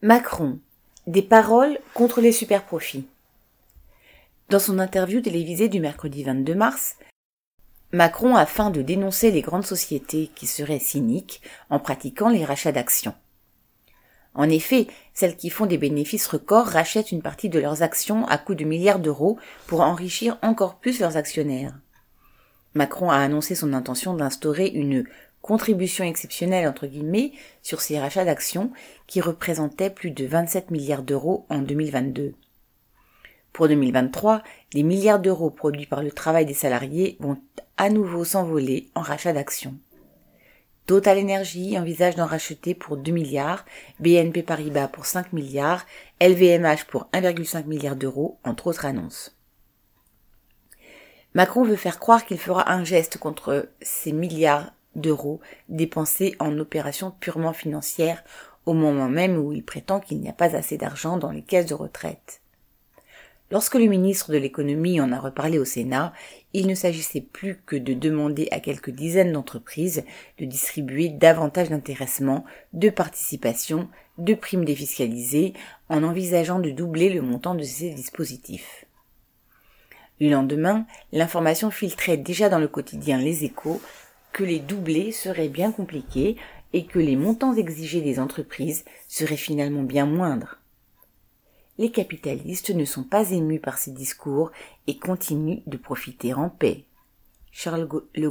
Macron. Des paroles contre les superprofits. Dans son interview télévisée du mercredi 22 mars, Macron a faim de dénoncer les grandes sociétés qui seraient cyniques en pratiquant les rachats d'actions. En effet, celles qui font des bénéfices records rachètent une partie de leurs actions à coût de milliards d'euros pour enrichir encore plus leurs actionnaires. Macron a annoncé son intention d'instaurer une contribution exceptionnelle entre guillemets sur ces rachats d'actions qui représentaient plus de 27 milliards d'euros en 2022. Pour 2023, les milliards d'euros produits par le travail des salariés vont à nouveau s'envoler en rachat d'actions. Total Energy envisage d'en racheter pour 2 milliards, BNP Paribas pour 5 milliards, LVMH pour 1,5 milliard d'euros, entre autres annonces. Macron veut faire croire qu'il fera un geste contre ces milliards d'euros dépensés en opérations purement financières au moment même où il prétend qu'il n'y a pas assez d'argent dans les caisses de retraite. Lorsque le ministre de l'économie en a reparlé au Sénat, il ne s'agissait plus que de demander à quelques dizaines d'entreprises de distribuer davantage d'intéressement, de participation, de primes défiscalisées, en envisageant de doubler le montant de ces dispositifs. Le lendemain, l'information filtrait déjà dans le quotidien Les Échos que les doublés seraient bien compliqués et que les montants exigés des entreprises seraient finalement bien moindres les capitalistes ne sont pas émus par ces discours et continuent de profiter en paix. Charles Le